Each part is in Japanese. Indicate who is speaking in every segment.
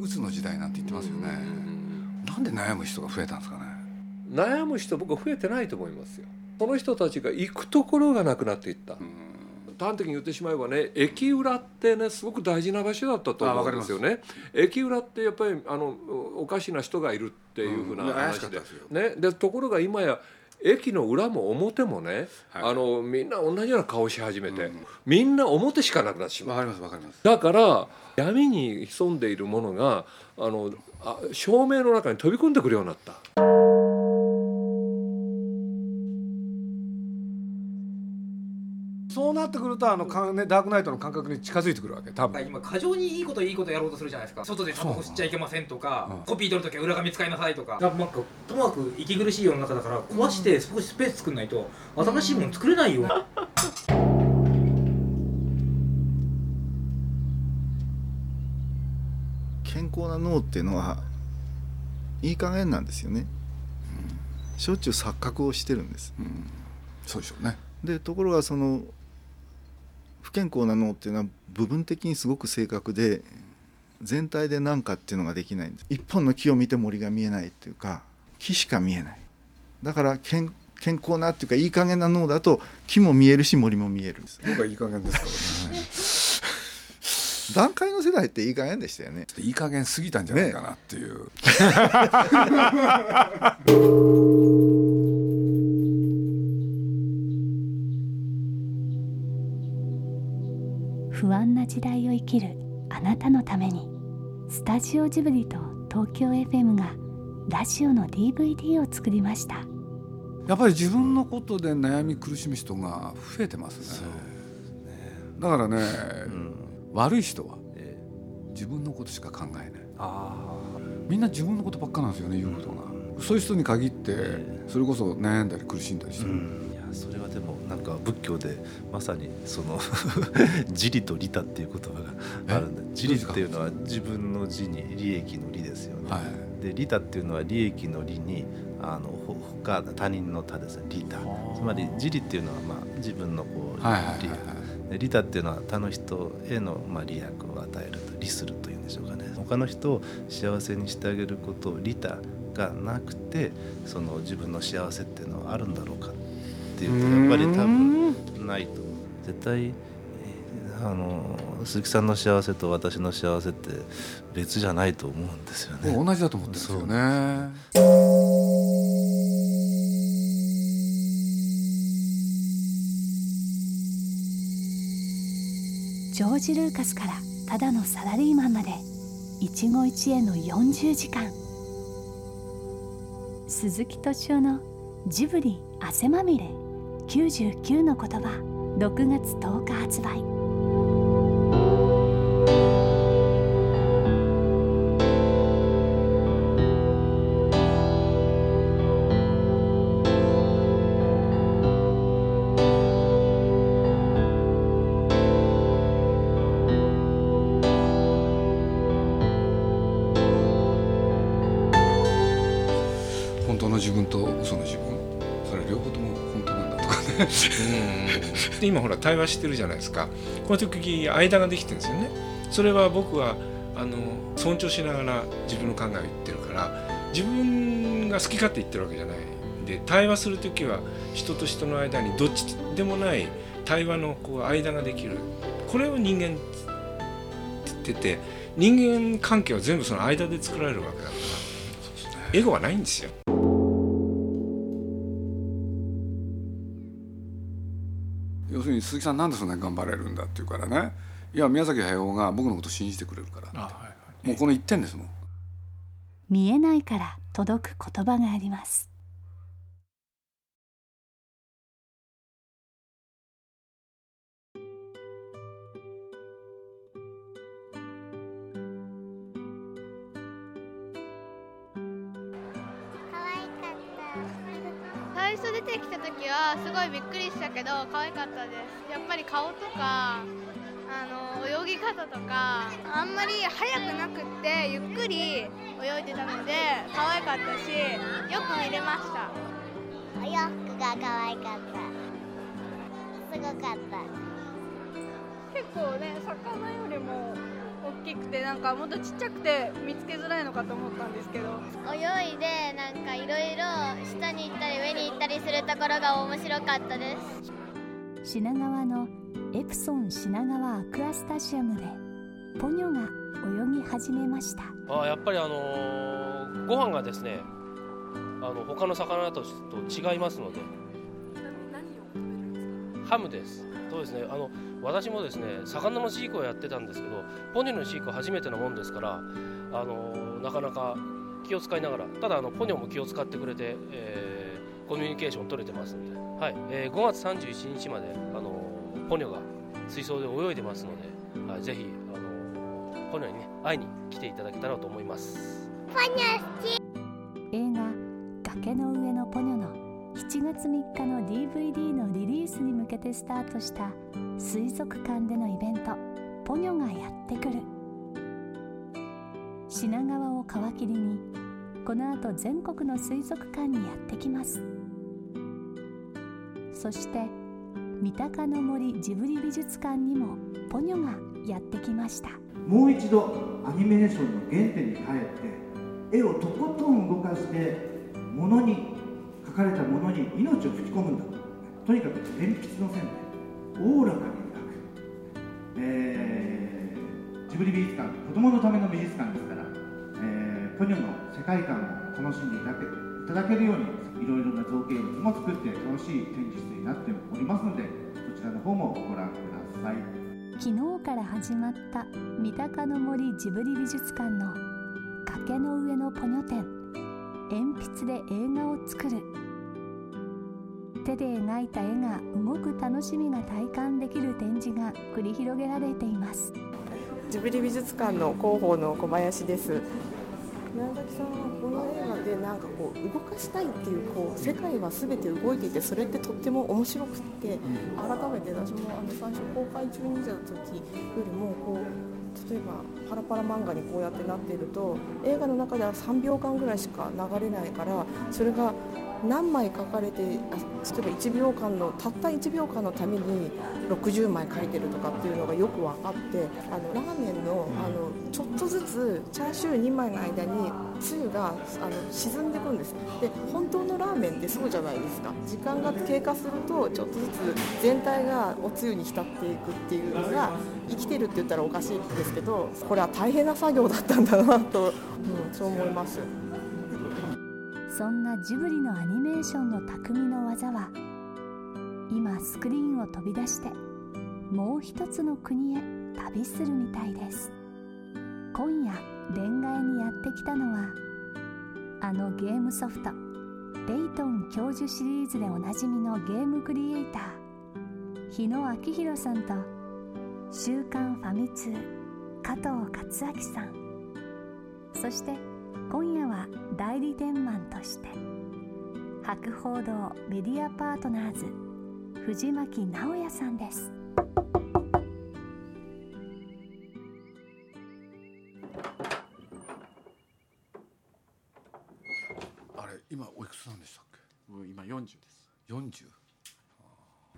Speaker 1: 鬱の時代なんて言ってますよね、なんで悩む人が増えたんですかね。
Speaker 2: 悩む人僕は増えてないと思いますよ。その人たちが行くところがなくなっていった、端的に言ってしまえばね駅裏ってねすごく大事な場所だったと思うんですよね。駅裏ってやっぱりあのおかしな人がいるっていうふうな話で,、ね、でところが今や駅の裏も表もね、はい、あのみんな同じような顔し始めて、うん、みんな表しかなくなってしまう。だから闇に潜んでいるものがあのあ照明の中に飛び込んでくるようになった。
Speaker 1: そうなってくるとあのか、ね、ダークナイトの感覚に近づいてくるわけ多分。
Speaker 3: 今過剰にいいこといいことやろうとするじゃないですか。外でタバコ吸っちゃいけませんとか、コピー取るときは裏紙使いなさいとか。なんかともかく息苦しい世の中だから壊して少しスペース作んないと新しいもの作れないよ、
Speaker 4: 健康な脳っていうのはいい加減なんですよね、うん、しょっちゅう錯覚をしてるんです、うん、
Speaker 1: そうでしょうね。
Speaker 4: でところがその不健康な脳っていうのは部分的にすごく正確で全体で何かっていうのができないんです。一本の木を見て森が見えないっていうか木しか見えない。だから健健康なっていうかいい加減な脳だと木も見えるし森も見える。んです
Speaker 1: 僕はいい加減です
Speaker 4: からね。段階の世代っていい加減でしたよね。
Speaker 1: いい加減過ぎたんじゃないかなっていう、ね
Speaker 5: 不安な時代を生きるあなたのためにスタジオジブリと東京 FM がラジオの DVD を作りました。
Speaker 1: やっぱり自分のことで悩み苦しむ人が増えてますね、ね、だからね、うん、悪い人は自分のことしか考えない。みんな自分のことばっかなんですよね言うことが、うん、そういう人に限ってそれこそ悩んだり苦しんだりしてる、うん
Speaker 6: それはでもなんか仏教でまさにその 自利と利他っていう言葉があるんで自利っていうのは自分の自に利益の利ですよね。はい、で利他っていうのは利益の利にあの他他人の他ですね。利他。つまり自利っていうのはまあ自分のこう利。益、利他っていうのは他の人へのまあ利益を与えると利するというんでしょうかね。他の人を幸せにしてあげることを利他がなくてその自分の幸せっていうのはあるんだろうかっていうとやっぱり多分ないと。絶対あの鈴木さんの幸せと私の幸せって別じゃないと思うんですよね。
Speaker 1: 同じだと思ってますよね。
Speaker 5: ジョージ・ルーカスからただのサラリーマンまで一期一会の40時間。鈴木敏夫のジブリ汗まみれ99の言葉6月10日発売。
Speaker 2: で今ほら対話してるじゃないですか。この時間ができてるんですよね。それは僕はあの尊重しながら自分の考えを言ってるから自分が好き勝手言ってるわけじゃないで対話する時は人と人の間にどっちでもない対話のこう間ができる。これを人間って言ってて人間関係は全部その間で作られるわけだからエゴはないんですよ。
Speaker 1: に鈴木さんなんでそんなに頑張れるんだって言うからね。いや宮崎駿が僕のこと信じてくれるから、はいはい、もうこの一点ですもん。
Speaker 5: 見えないから届く言葉があります
Speaker 7: 初出てきた時はすごいびっくりしたけど可愛かったです。やっぱり顔とかあの泳ぎ方とかあんまり速くなくってゆっくり泳いでたので可愛かったしよく見れました。
Speaker 8: お洋服が可愛かった。すごかった。
Speaker 7: 結構ね魚よりも大
Speaker 9: きくてなんかもっとちっちゃくて見つけづらいのかと思ったんですけど。
Speaker 8: 泳いでなんかいろいろ下に行ったり上に行ったりするところが面白かったです。
Speaker 5: 品川のエプソン品川アクアスタジアムでポニョが泳ぎ始めました。
Speaker 10: あやっぱりあのー、ご飯がですねあの他の魚と違いますので。ハムですそうですね。あの私もですね魚の飼育をやってたんですけどポニョの飼育初めてのもんですからあのなかなか気を使いながらただあのポニョも気を使ってくれて、えー、コミュニケーション取れてますんで、はい。えー、5月31日まであのポニョが水槽で泳いでますので、はい、ぜひあのポニョにね会いに来ていただけたらと思います。
Speaker 8: ポニョ好き。
Speaker 5: 映画「崖の上のポニョ」の7月3日の DVD のリリースに向けてスタートした水族館でのイベント「ポニョがやってくる」品川を皮切りにこの後全国の水族館にやってきます。そして三鷹の森ジブリ美術館にもポニョがやってきました。
Speaker 11: もう一度アニメーションの原点に帰って絵をとことん動かしてものにかれたものに命を吹き込むんだと。にかく鉛筆の線でおおらかに描く、えー、ジブリ美術館子供のための美術館ですから、えー、ポニョの世界観を楽しんでいただけいただけるようにいろいろな造形物も作って楽しい展示室になっておりますのでそちらの方もご覧ください。
Speaker 5: 昨日から始まった三鷹の森ジブリ美術館の崖の上のポニョ展。鉛筆で映画を作る。手で描いた絵が動く楽しみが体感できる展示が繰り広げられています。
Speaker 12: ジブリ美術館の広報の小林です。宮崎さんはこの映画でなんかこう動かしたいっていうこう世界は全て動いていてそれってとっても面白くって改めて私もあの最初公開中に見た時よりもこう例えばパラパラ漫画にこうやってなっていると映画の中では3秒間ぐらいしか流れないからそれが何枚書かれて例えば1秒間のたった1秒間のために60枚書いてるとかっていうのがよく分かってあのラーメンのあのちょっとずつチャーシュー2枚の間につゆがあの沈んでいくんです。で本当のラーメンってそうじゃないですか。時間が経過するとちょっとずつ全体がおつゆに浸っていくっていうのが生きてるって言ったらおかしいですけどこれは大変な作業だったんだなと、うん、そう思います。
Speaker 5: そんなジブリのアニメーションの匠の技は今スクリーンを飛び出してもう一つの国へ旅するみたいです。今夜恋愛にやってきたのはあのゲームソフトレイトン教授シリーズでおなじみのゲームクリエイター日野明宏さんと「週刊ファミ通」加藤克明さん。そして今夜は代理店マンとして博報堂メディアパートナーズ藤巻直也さんです。
Speaker 1: あれ今おいくつなんでしたっけ？
Speaker 13: もう今40です。
Speaker 1: 40や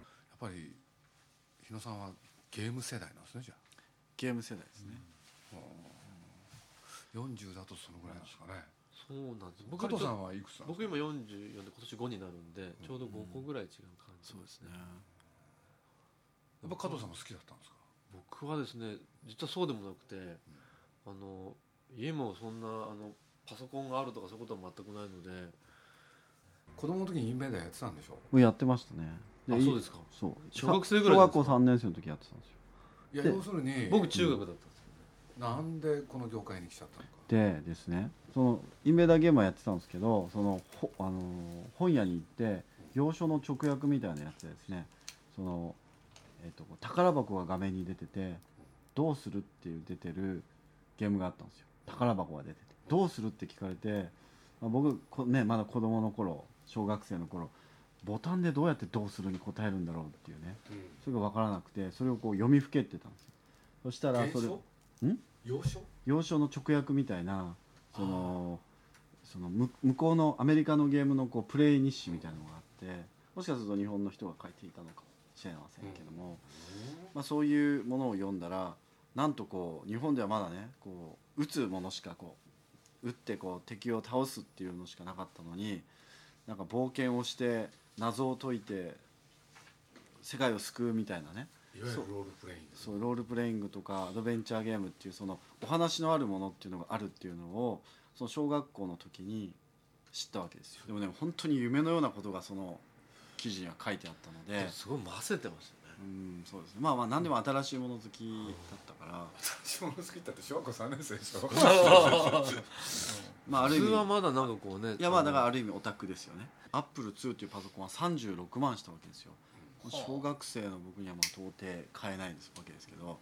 Speaker 1: っぱり日野さんはゲーム世代なんですねじゃあ。
Speaker 13: ゲーム世代ですね、
Speaker 1: うん40だとそのぐらいですかね。
Speaker 13: そうなんです。
Speaker 1: 僕加藤さんはいくつ
Speaker 13: 僕今44で今年5になるんでちょうど5個ぐらい違う感じ、
Speaker 1: そうですね。やっぱ加藤さんも好きだったんですか？
Speaker 13: 僕はですね実はそうでもなくて、あの家もそんなあのパソコンがあるとかそういうことは全くないので。
Speaker 1: 子供の時にインベーダーやってたんでしょ？
Speaker 13: やってましたね。あそうですか。
Speaker 1: そう。
Speaker 13: 小学生ぐらい
Speaker 14: 小学校3年生の時やってたんですよ。
Speaker 1: いや要するに
Speaker 13: 僕中学だったんです
Speaker 1: なんでこの業界に来ちゃったのか
Speaker 14: でですねそのインベーダーゲームはやってたんですけどそのほあの本屋に行って行書の直訳みたいなやつでですねその、えーと、宝箱が画面に出てて「どうする?」っていう出てるゲームがあったんですよ宝箱が出てて「どうする?」って聞かれて、まあ、僕こ、ね、まだ子供の頃小学生の頃ボタンでどうやって「どうする?」に答えるんだろうっていうね、うん、それが分からなくてそれをこう読みふけってたんですよそしたらそれん？
Speaker 1: 洋書
Speaker 14: 洋書の直訳みたいなそのその向こうのアメリカのゲームのこうプレイ日誌みたいなのがあってもしかすると日本の人が書いていたのかもしれませんけども、まあ、そういうものを読んだらなんとこう日本ではまだねこう撃つものしかこう撃ってこう敵を倒すっていうのしかなかったのになんか冒険をして謎を解いて世界を救うみたいなね
Speaker 1: いわゆるロールプレイング。
Speaker 14: そうロールプレイングとかアドベンチャーゲームっていうそのお話のあるものっていうのがあるっていうのをその小学校の時に知ったわけですよ。でもね本当に夢のようなことがその記事には書いてあったので。す
Speaker 13: ごい混ぜてますよね。
Speaker 14: うんそうですね。まあまあ何でも新しいもの好きだったから。
Speaker 1: 新しいもの好きだって小学校3年生でしょ。
Speaker 14: まあある意
Speaker 13: 通はまだなんかこうね
Speaker 14: いやまあだからある意味オタクですよね。アップル2っていうパソコンは36万したわけですよ小学生の僕にはまあ到底買えないんですわけですけど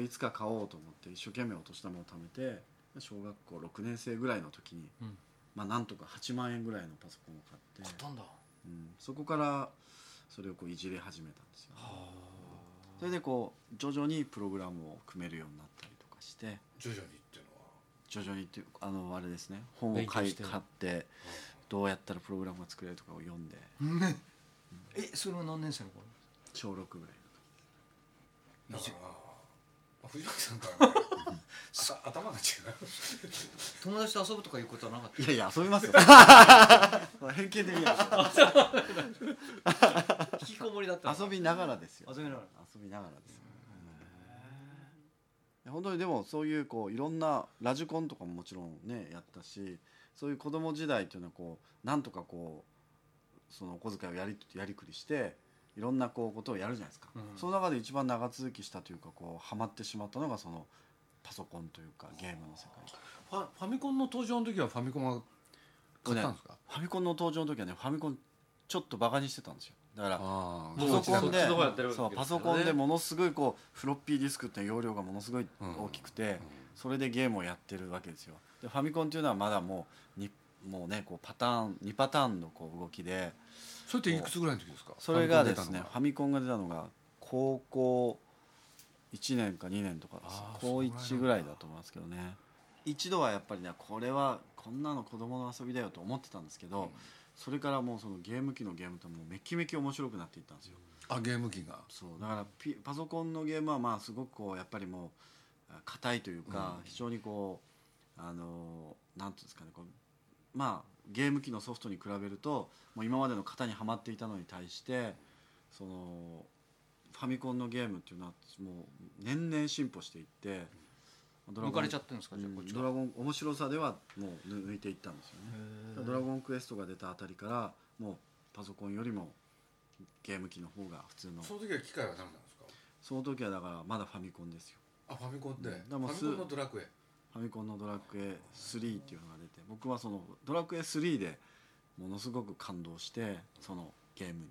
Speaker 14: いつか買おうと思って一生懸命お年玉を貯めて小学校6年生ぐらいの時に、
Speaker 3: うん。
Speaker 14: まあなんとか8万円ぐらいのパソコンを買って
Speaker 3: 買ったんだ。
Speaker 14: うん、そこからそれをこういじり始めたんですよ、それでこう徐々にプログラムを組めるようになったりとかして
Speaker 1: 徐々にっていうのは？
Speaker 14: 徐々にっていうあのあれですね。本を買い買ってどうやったらプログラムが作れるとかを読んで
Speaker 3: えそれは何年生の頃？
Speaker 14: 小6ぐらい
Speaker 1: だから藤巻さんからね あ頭が違う。
Speaker 3: 友達と遊ぶとかいうことはなかった？
Speaker 14: いやいや遊びますよ。偏見で見ない
Speaker 3: 引きこもりだった
Speaker 14: 遊びながらですよ。
Speaker 3: 遊びながら。
Speaker 14: 遊びながらです本当にでもそういうこういろんなラジコンとかももちろんねやったしそういう子供時代っていうのはこうなんとかこうそのお小遣いをやりやりくりしていろんなこうことをやるじゃないですか、
Speaker 3: うん。
Speaker 14: その中で一番長続きしたというかこうハマってしまったのがそのパソコンというかゲームの世界。
Speaker 1: ファファミコンの登場の時はファミコンは買ったんですか、
Speaker 14: ファミコンの登場の時はねファミコンちょっとバカにしてたんですよ。だから
Speaker 1: あ
Speaker 14: パソコンで
Speaker 13: そ
Speaker 14: うパソコンでものすごいこうフロッピーディスクって容量がものすごい大きくて、それでゲームをやってるわけですよ。でファミコンっていうのはまだもうにもうねこうパターン2パターンのこう動きで
Speaker 1: それっていくつぐらいの時ですか？
Speaker 14: それがですね
Speaker 1: フ
Speaker 14: ファミコンが出たのが高校1年か2年とか高1ぐらいだと思いますけどね。一度はやっぱりねこれはこんなの子供の遊びだよと思ってたんですけど、それからもうそのゲーム機のゲームともうめきめき面白くなっていったんですよ。
Speaker 1: あゲーム機が？
Speaker 14: そうだからピパソコンのゲームはまあすごくこうやっぱりもうあ硬いというか、非常にこうあのなんていうんですかねこうまあゲーム機のソフトに比べるともう今までの型にはまっていたのに対してそのファミコンのゲームっていうのはもう年々進歩していってドラゴン
Speaker 3: 抜かれちゃってるんですかじゃあこっちは。
Speaker 14: ドラゴン面白さではもう抜いていったんですよね。ドラゴンクエストが出たあたりからもうパソコンよりもゲーム機の方が普通の。
Speaker 1: その時は機械は何なんですか？
Speaker 14: その時はだからまだファミコンですよ。
Speaker 1: あファミコンって、
Speaker 14: うん。でも
Speaker 1: ファミコンのドラクエ
Speaker 14: ファミコンのドラクエ3っていうのが出て僕はそのドラクエ3でものすごく感動してそのゲームに。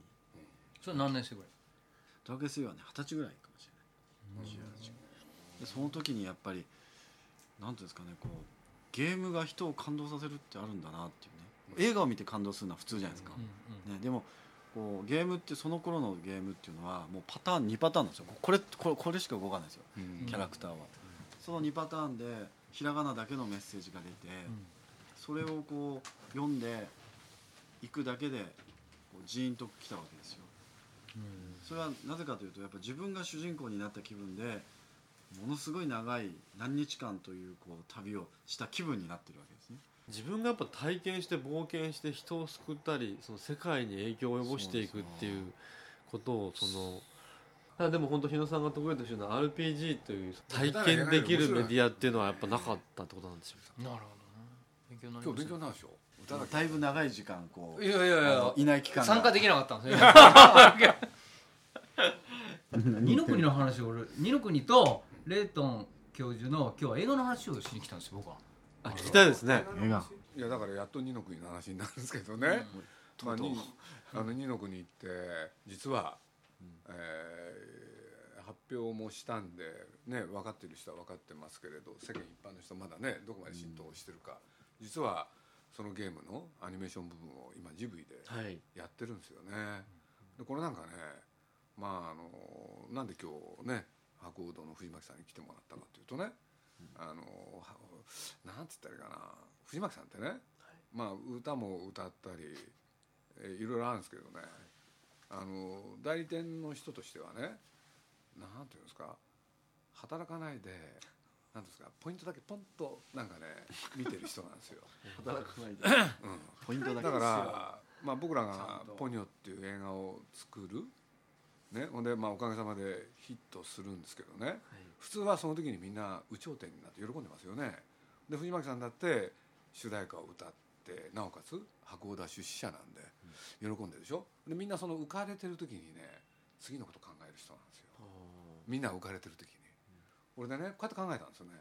Speaker 3: それ何年生ぐらい？
Speaker 14: ドラクエ3はね二十歳ぐらいかもしれない。28でその時にやっぱりなんていうんですかねこうゲームが人を感動させるってあるんだなっていうね。映画を見て感動するのは普通じゃないですか、ね、でもこうゲームってその頃のゲームっていうのはもうパターン2パターンなんですよ。これこれこれしか動かないですよ、
Speaker 1: うん。
Speaker 14: キャラクターは、その2パターンでひらがなだけのメッセージが出て、それをこう読んでいくだけでこうジーンときたわけですよ。それはなぜかというとやっぱ自分が主人公になった気分でものすごい長い何日間というこう旅をした気分になってるわけですね。
Speaker 13: 自分がやっぱ体験して冒険して人を救ったりその世界に影響を及ぼしていくっていうことをそのでも本当日野さんが得意としてるのは RPG という体験できるメディアっていうのはやっぱなかったってことなんですよ
Speaker 3: なるほどね。勉強になり
Speaker 1: 今日勉強になるでしょ？
Speaker 14: だいぶ長い時間こう
Speaker 3: いやいや。いや
Speaker 14: いない期間が。
Speaker 3: 参加できなかったんですよ 二の国の話を俺二の国とレイトン教授の今日は映画の話をしに来たんですよ僕は。
Speaker 13: あ聞きたいですね。
Speaker 14: 映画。
Speaker 1: いやだからやっと二の国の話になるんですけどね、まあ、にあの二の国って実は、えー発表もしたんで、ね、分かってる人は分かってますけれど世間一般の人はまだねどこまで浸透してるか、実はそのゲームのアニメーション部分を今ジブリで
Speaker 13: はい。
Speaker 1: やってるんですよね。でこれなんかねまああのなんで今日ね博報堂の藤巻さんに来てもらったかというとね、あのはなんつったらいいかな。藤巻さんってね、まあ歌も歌ったり、えーいろいろあるんですけどね。あの代理店の人としてはねなんていうんですか働かないでなんですかポイントだけポンとなんかね見てる人なんですよ。
Speaker 14: 働かないで、
Speaker 1: うん、
Speaker 14: ポイントだけ
Speaker 1: だからまあ僕らが「ポニョ」っていう映画を作るね、ほんで、まあ、おかげさまでヒットするんですけどね、はい、普通はその時にみんな有頂天になって喜んでますよね。で藤巻さんだって主題歌を歌ってなおかつ箱田出資者なんで喜んでるでしょ。でみんなその浮かれてる時にね次のこと考える人なんみんな浮かれてる時に、うん、俺でねこうやって考えたんですよね。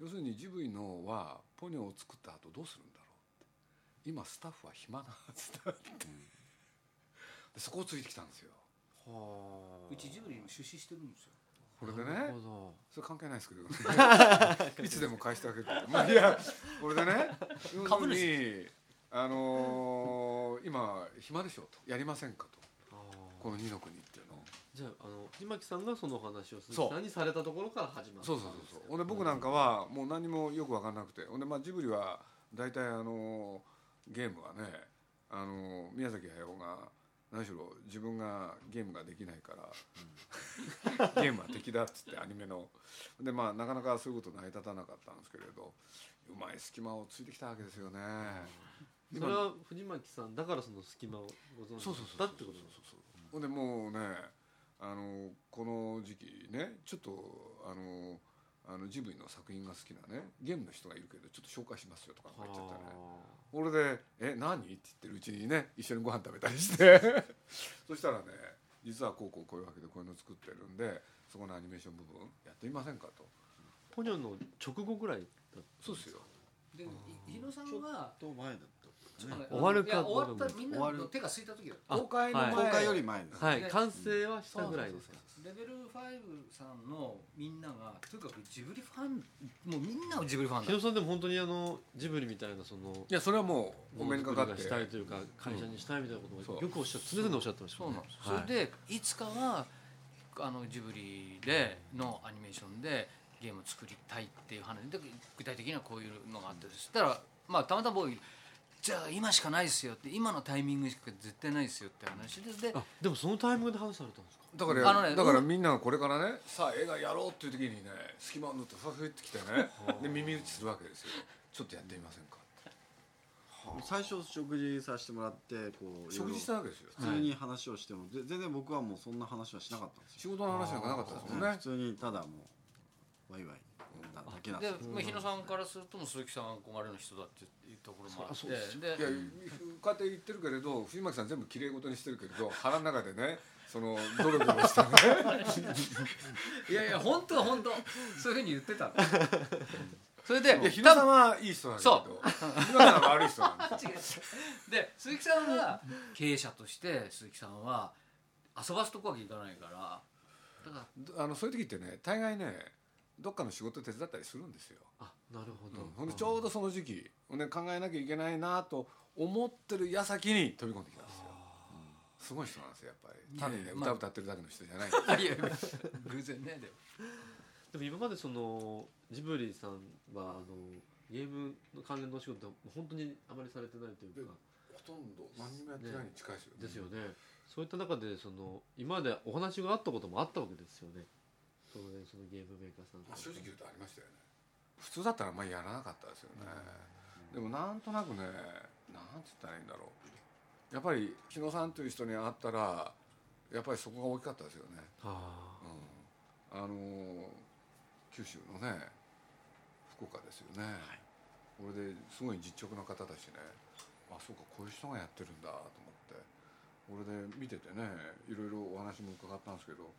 Speaker 1: 要するにジブリのはポニョを作った後どうするんだろうって。今スタッフは暇なはずだって、うん、でそこをついてきたんですよ。
Speaker 3: うちジブリに出資してるんですよ。
Speaker 1: これでねそれ関係ないですけど。いつでも返してあげるまあいやこれでね株主あのー、今暇でしょと。やりませんかと。この二の国
Speaker 13: じゃああの藤巻さんがその話を鈴木さんにされたところから始まった
Speaker 1: そうそうそうそう。ほんで僕なんかはもう何もよく分かんなくてほんでまあジブリは大体あのゲームはねあの宮崎駿が何しろ自分がゲームができないから、ゲームは敵だっつってアニメの。でまあなかなかそういうこと成り立たなかったんですけれどうまい隙間をついてきたわけですよね。
Speaker 13: それは藤巻さんだからその隙間をご存知だったってことです
Speaker 1: ほんでもうねあのこの時期ねちょっとあのあのジブリの作品が好きなねゲームの人がいるけどちょっと紹介しますよとか言っちゃったね。俺で「え何?」って言ってるうちにね一緒にご飯食べたりして。そしたらね実はこうこうこういうわけでこういうの作ってるんでそこのアニメーション部分やってみませんかと。
Speaker 13: ポニョの直後ぐらい
Speaker 1: そうですよ。
Speaker 3: で日野さんは
Speaker 14: ちょっと前だ
Speaker 13: 終わるか
Speaker 3: 終わったみんなの手が空いた時だ
Speaker 1: 公開の前、
Speaker 14: 公開より前
Speaker 13: です。はい。完成はしたぐらいですか？
Speaker 3: レベル5さんのみんながとにかくジブリファンもうみんなジブリファン
Speaker 13: だ。日野さんでも本当にあのジブリみたいなその
Speaker 1: いやそれはもうお目にかかって。
Speaker 13: したいというか会社にしたいみたいなことをよくおっしゃって常々おっしゃってました
Speaker 3: そうなんです、それでいつかはあのジブリでのアニメーションでゲームを作りたいっていう話で具体的にはこういうのがあってそしたらまあたまたま僕じゃあ今しかないですよって今のタイミングしか絶対ないですよって話で
Speaker 13: ででもそのタイミングで話されたんですか？
Speaker 1: だからあの、ね、だからみんながこれからねさあ映画やろうっていう時にね隙間を縫ってふわふってきてねで耳打ちするわけですよ。ちょっとやってみませんか？
Speaker 14: 最初食事させてもらってこ
Speaker 1: う食事したわけですよ。
Speaker 14: 普通に話をしても、全然僕はもうそんな話はしなかったんです
Speaker 1: よ。仕事の話なんかなかったですもんね。
Speaker 14: 普通にただもうワイワイ
Speaker 3: だけなんですで、まあ、日野さんからするとも鈴木さん憧れの人だっていうところもあって。
Speaker 1: でいやこうやって言ってるけれど藤巻さん全部きれい事にしてるけれど腹の中でねそのドロドロしたね
Speaker 3: いやいや本当は本当そういうふうに言ってたそれで
Speaker 1: 日野さんはいい人なんだけど藤巻さんは悪い人なんです
Speaker 3: で鈴木さんは経営者として鈴木さんは遊ばすとこわけいかないから
Speaker 1: だからあのそういう時ってね大概ねどっかの仕事手伝ったりするんですよ。
Speaker 13: あなるほど、
Speaker 1: うん、ほんでちょうどその時期ほんで考えなきゃいけないなと思ってる矢先に飛び込んできたんですよ。すごい人なんですよやっぱり。単にね、歌歌ってるだけの人じゃない
Speaker 3: 偶然ねでも。
Speaker 13: でも今までそのジブリさんはあのゲームの関連の仕事本当にあまりされてないというか。
Speaker 1: ほとんど何にもやってないに近いですよね。
Speaker 13: ですよね。そういった中でその今までお話があったこともあったわけですよね当然そのゲームメーカーさん
Speaker 1: 正直言うとありましたよね。普通だったらあんまりやらなかったですよね、でもなんとなくねなんて言ったらいいんだろう。やっぱり日野さんという人に会ったらやっぱりそこが大きかったですよね。あ,、うん、あの九州のね福岡ですよね、はい、これですごい実直な方だしね。あそうかこういう人がやってるんだと思って。これで見ててねいろいろお話も伺ったんですけど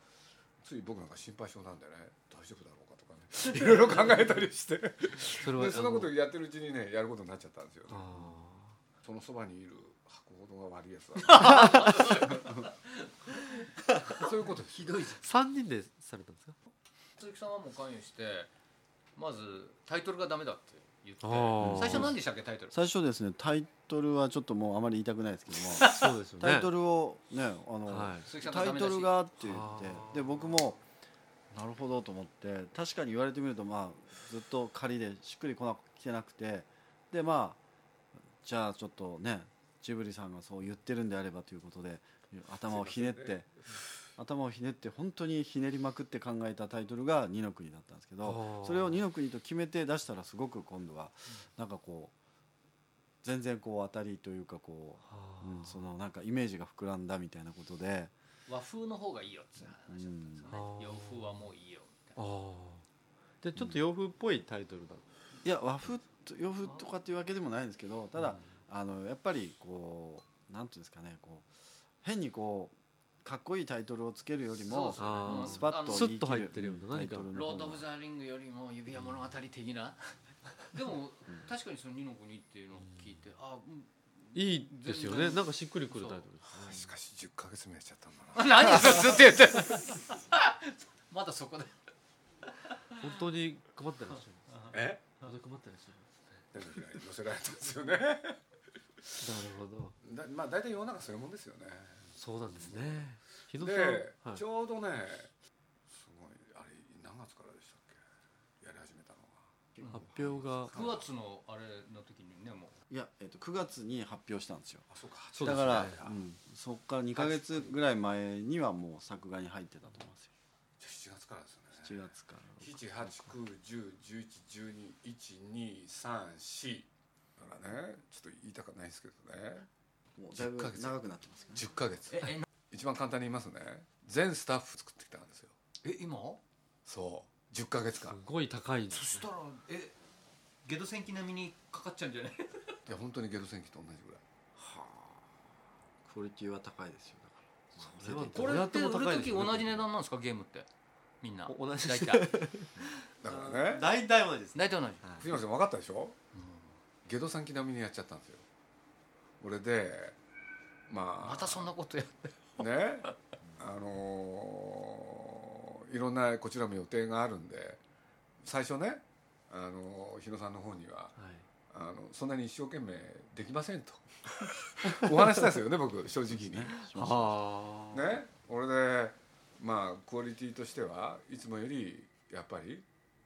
Speaker 1: つい僕なんか心配性なんでね大丈夫だろうかとかね いろいろ考えたりして。それはそんなことやってるうちにねやることになっちゃったんですよ、ね、そのそばにいる箱ほどが悪いやつだ。そういうこと
Speaker 3: ひどいじ
Speaker 13: ゃん。3人でされたんですか？
Speaker 3: 鈴木さんはもう関与してまずタイトルがダメだって言って。最初何でしたっけタイトル？
Speaker 14: 最初ですねタイトルはちょっともうあまり言いたくないですけども。そうですよ、ね、タイトルをねあの、はい、タイトルがって言ってで僕もなるほどと思って確かに言われてみるとまあずっと仮でしっくりこな来てなくてでまあじゃあちょっとねジブリさんがそう言ってるんであればということで頭をひねって頭をひねって本当にひねりまくって考えたタイトルが「二の国」だったんですけどそれを二の国と決めて出したらすごく今度はなんかこう全然こう当たりというかこう、うん、そのなんかイメージが膨らんだみたいなことで。
Speaker 3: 和風の方がいいよって話なんですよね、洋風はもういいよみたいな。
Speaker 13: でちょっと洋風っぽいタイトルだ、
Speaker 14: いや和風洋風とかっていうわけでもないんですけどただ、あのやっぱりこうなんていうんですかねこう変にこうかっこいいタイトルをつけるよりもスパッと
Speaker 13: スッと入ってるような何か。
Speaker 3: ロード・オブ・ザ・リングよりも指輪物語的な。でも確かにその二の国っていうのを聞いてあ
Speaker 13: いいですよね。なんかしっくりくるタイトル
Speaker 1: です、しかし10か月目やっちゃったんだ
Speaker 3: な。何？ずっと言ってまだそこで。
Speaker 13: 本当に困ってらっしゃる
Speaker 1: え？
Speaker 13: まだ困ってらっしゃる
Speaker 1: 載せられたんですよね。なる
Speaker 13: ほど。
Speaker 1: だまあ大体世の中そういうもんですよね
Speaker 13: そうなんですね。
Speaker 1: で、
Speaker 13: はい、
Speaker 1: ちょうどねすごいあれ何月からでしたっけ？やり始めたのが
Speaker 13: 発表が。
Speaker 3: 9月のあれの時にねも
Speaker 14: う。いや、えー、と9月に発表したんですよ。
Speaker 1: あそうか。
Speaker 14: そうだから、うん、そこから2か月ぐらい前にはもう作画に入ってたと思いますよ。
Speaker 1: じゃあ7月からですよね。
Speaker 14: 7月から。
Speaker 1: 78910111234だからねちょっと言いたくないですけどね
Speaker 14: もうだいぶ長くなってます
Speaker 1: 10ヶ月。一番簡単に言いますね。全スタッフ作ってきたんですよ。
Speaker 3: え今？
Speaker 1: そう。10ヶ月間。
Speaker 13: すごい高い
Speaker 3: そしたらえゲド戦記並みにかかっちゃうんじゃない？
Speaker 1: いや本当にゲド戦記と同じぐらい。
Speaker 14: はあ。クオリティは高いですよ。だ
Speaker 13: それは
Speaker 3: これって売る時同じ値段なんですか？ゲームって。みんな。
Speaker 13: 同じ。
Speaker 3: 大体。
Speaker 1: だからね。
Speaker 13: 大体同じです
Speaker 3: 大体同じ。
Speaker 1: 藤森さん分かったでしょ、ゲド三期並みにやっちゃったんですよ俺でまあ。
Speaker 3: またそんなことやって
Speaker 1: ね。あのーいろんなこちらも予定があるんで最初ね、あのー日野さんの方には、あのそんなに一生懸命できませんと。お話したんですよね 僕正直に。
Speaker 13: は
Speaker 1: ね。俺でまあクオリティとしてはいつもよりやっぱり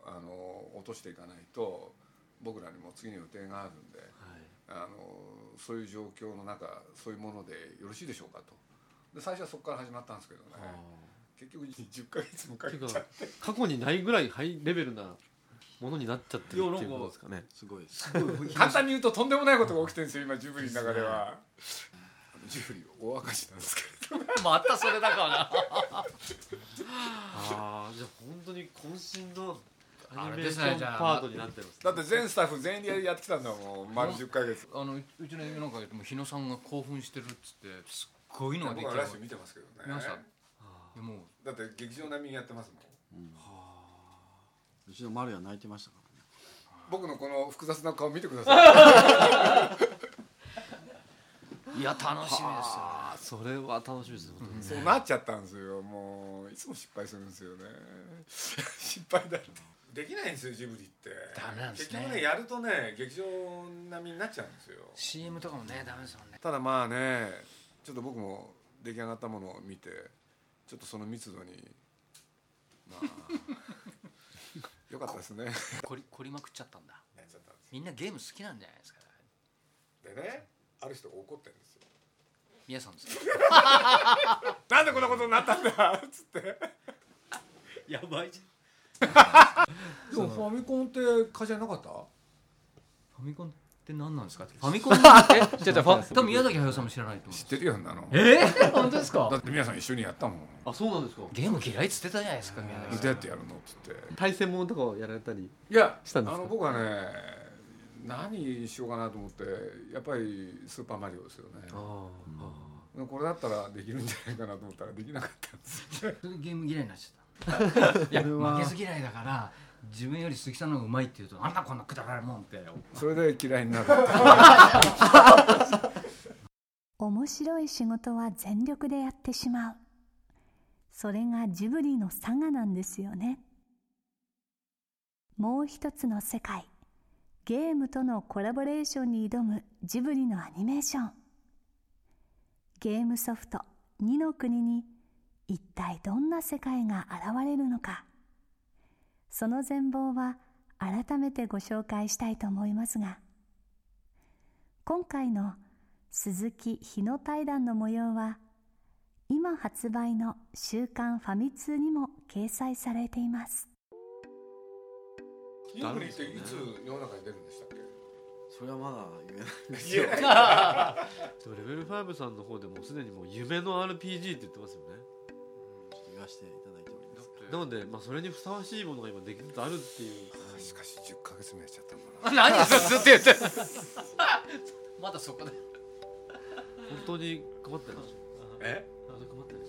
Speaker 1: あの落としていかないと僕らにも次の予定があるんで、あのそういう状況の中そういうものでよろしいでしょうかと。で最初はそこから始まったんですけどね。結局10ヶ月もかけちゃって。
Speaker 13: 過去にないぐらいハイレベルなものになっちゃってるっていうことですかね。
Speaker 14: すごい
Speaker 1: 簡単に言うととんでもないことが起きてるんですよ今ジブリの中では。ジブリ大赤字なんですけど
Speaker 3: またそれだから
Speaker 13: ああじゃあ本当に渾身のア
Speaker 3: あれ
Speaker 13: ニメーシ
Speaker 3: ですねじゃあ
Speaker 13: ョンパートになってます
Speaker 1: だって全スタッフ全員でやってきたんだもん丸10ヶ月。
Speaker 3: あのううちのなんかも日野さんが興奮してるっつってすっごいのができる。
Speaker 1: 僕はラッシュ見てますけどね。
Speaker 3: 見ました？でもう。
Speaker 1: だって劇場並みにやってますもん。
Speaker 14: うちの丸は泣いてましたからね。
Speaker 1: 僕のこの複雑な顔見てくださ
Speaker 3: い。や楽しみですよ。
Speaker 13: それは楽しみですね本当に
Speaker 1: いそうなっちゃったんですよ。もういつも失敗するんですよね。失敗だってできないんですよジブリって。
Speaker 3: ダメなんですね。
Speaker 1: 結局ねやるとね劇場並みになっちゃうんですよ。
Speaker 3: CM とかもねダメですもんね。
Speaker 1: ただまあねちょっと僕も出来上がったものを見てちょっとその密度にまあ よかったですね。
Speaker 3: 凝り凝りまくっちゃったんだ。
Speaker 1: やっちゃったんです
Speaker 3: みんなゲーム好きなんじゃないですか。
Speaker 1: でねある人が怒ってるんですよ。
Speaker 3: 皆さんですか？
Speaker 1: なんでこんなことになったんだっつって。
Speaker 3: やばいじ
Speaker 1: でもファミコンって会社になかった？
Speaker 3: ファミコンって何なんですか？ファミコン？ってじゃあじゃあファ多分宮崎駿さんも知らないと思う。
Speaker 1: 知ってるよあんなの。
Speaker 3: え？ー、本当ですか？
Speaker 1: だって皆さん一緒にやったもん。
Speaker 13: あそうなんですか。
Speaker 3: ゲーム嫌いっつってたじゃないですか宮崎
Speaker 1: どうやってやるの？っつって。
Speaker 13: 対戦ものとかをやられたり
Speaker 1: いや
Speaker 13: したんですか？
Speaker 1: あの僕はね何しようかなと思ってやっぱりスーパーマリオですよね。
Speaker 13: あ
Speaker 1: これだったらできるんじゃないかなと思ったらできなかったんですよ。ね
Speaker 3: それでゲーム嫌いになっちゃった いや負けず嫌いだから自分より鈴木さんの方がうまいって言うとなんだこんなくだらないもんって。
Speaker 1: それで嫌いになる。
Speaker 5: 面白い仕事は全力でやってしまう。それがジブリの差がなんですよね。もう一つの世界ゲームとのコラボレーションに挑むジブリのアニメーション。ゲームソフト「二の国」に一体どんな世界が現れるのか。その全貌は改めてご紹介したいと思いますが今回の鈴木日野対談の模様は今発売の「週刊ファミ通」にも掲載されています。
Speaker 1: っていつ世の中に出るんでしたっけ？
Speaker 14: それはまだ言えないんです
Speaker 13: よ。でもレベル5さんの方でもうすでにもう夢の RPG って言ってますよね、
Speaker 14: 言わせていただいて。おります
Speaker 13: なので、まあ、それにふさわしいものが今できつつあるっていう。
Speaker 1: しかし10ヶ月目やっちゃったんだ
Speaker 3: な何ずっと言ってまだそこで
Speaker 13: 本当に困ってる
Speaker 1: え？
Speaker 13: 困ってる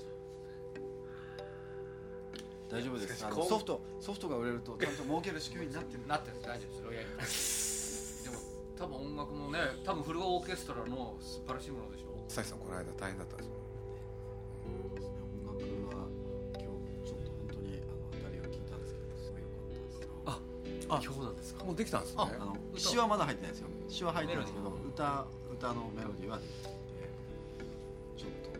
Speaker 14: 大丈夫です。あのソフトソフトが売れるとちゃんと儲ける仕組みになってる。
Speaker 3: なってる大丈夫それをやります。でも多分音楽もね多分フルオーケストラの素晴らしいものでしょ。
Speaker 1: 久さんこの間大変だったんですよ
Speaker 14: あ
Speaker 1: あ
Speaker 13: 今日なんですか？
Speaker 1: もうできたんですね。
Speaker 14: あの詩はまだ入ってないですよ。詩は入ってるんですけど歌歌のメロディーはできててちょっと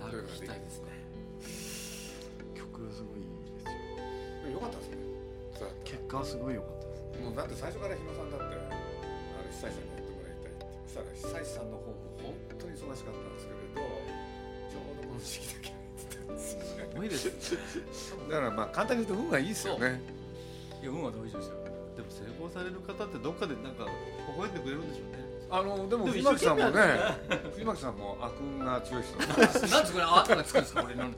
Speaker 13: 早く聞きたいですね
Speaker 14: 曲すごいいいですよ。
Speaker 1: よかったですね。
Speaker 14: 結果はすごい良かったです。
Speaker 1: もうだって最初から日野さんだってあの久石さんにやってもらいたいってそしたら久石さんの方も本当に忙しかったんですけれどちょうどこの時期だけす
Speaker 13: ごいです
Speaker 1: だからまあ簡単に言うと運がいいですよね。
Speaker 3: いや運は大事ですよ。
Speaker 13: でも成功される方ってどっかでなんか微笑んでくれるんでしょうね。
Speaker 1: あのでも藤巻さんもね藤巻さんも悪運が強い人
Speaker 3: な。んでこれあとがつくんですか俺の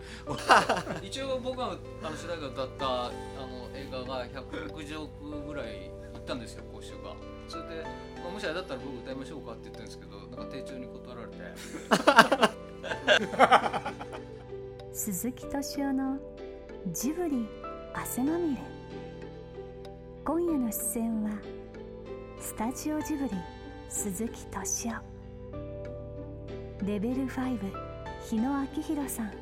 Speaker 3: 一応僕があの主題歌歌ったあの映画が160億ぐらいいったんですよ講習が。それで、まあ、もしあれだったら僕歌いましょうかって言ってるんですけどなんか丁重に断られて
Speaker 5: 鈴木敏夫のジブリ汗まみれ。今夜の出演はスタジオジブリ鈴木敏夫。レベル5日野昭弘さん。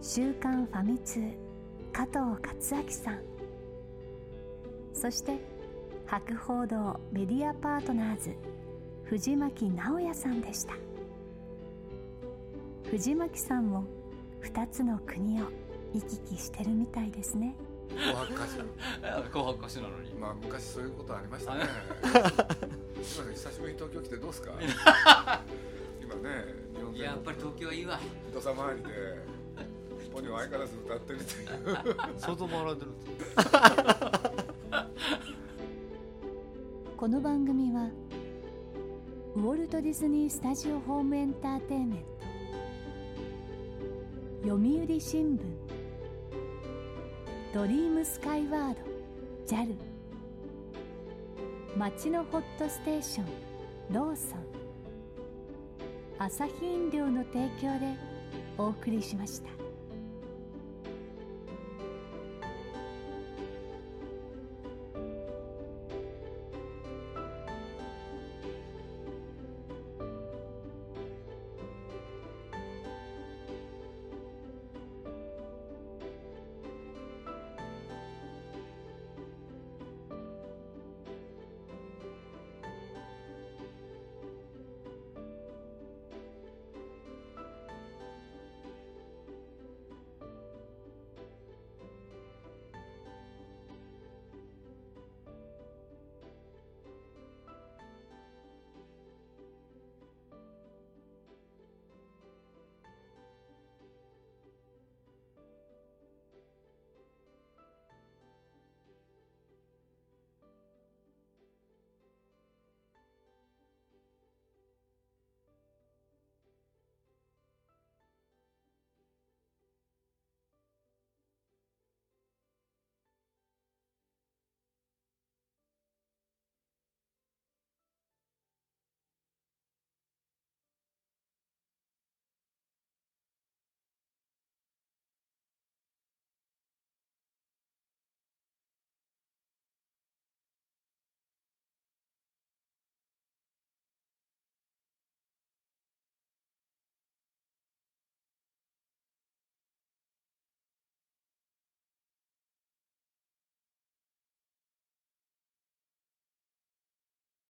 Speaker 5: 週刊ファミ通加藤克明さん。そして博報堂メディアパートナーズ藤巻直也さんでした。藤巻さんも2つの国を行き来してるみたいですね。
Speaker 1: 紅白歌手
Speaker 3: 紅白歌手なのに
Speaker 1: まあ昔そういうことありました。ねすいません久しぶりに東京来てどうですか今ね日本
Speaker 3: ややっぱり東京はいいわ
Speaker 1: 土佐回りでポニョ相変わらず歌ってるっていう
Speaker 13: 相当回られてる
Speaker 5: この番組はウォルト・ディズニー・スタジオ・ホーム・エンターテインメント読売新聞。ドリームスカイワード。JAL 町のホットステーション。ローソン。朝日飲料の提供でお送りしました。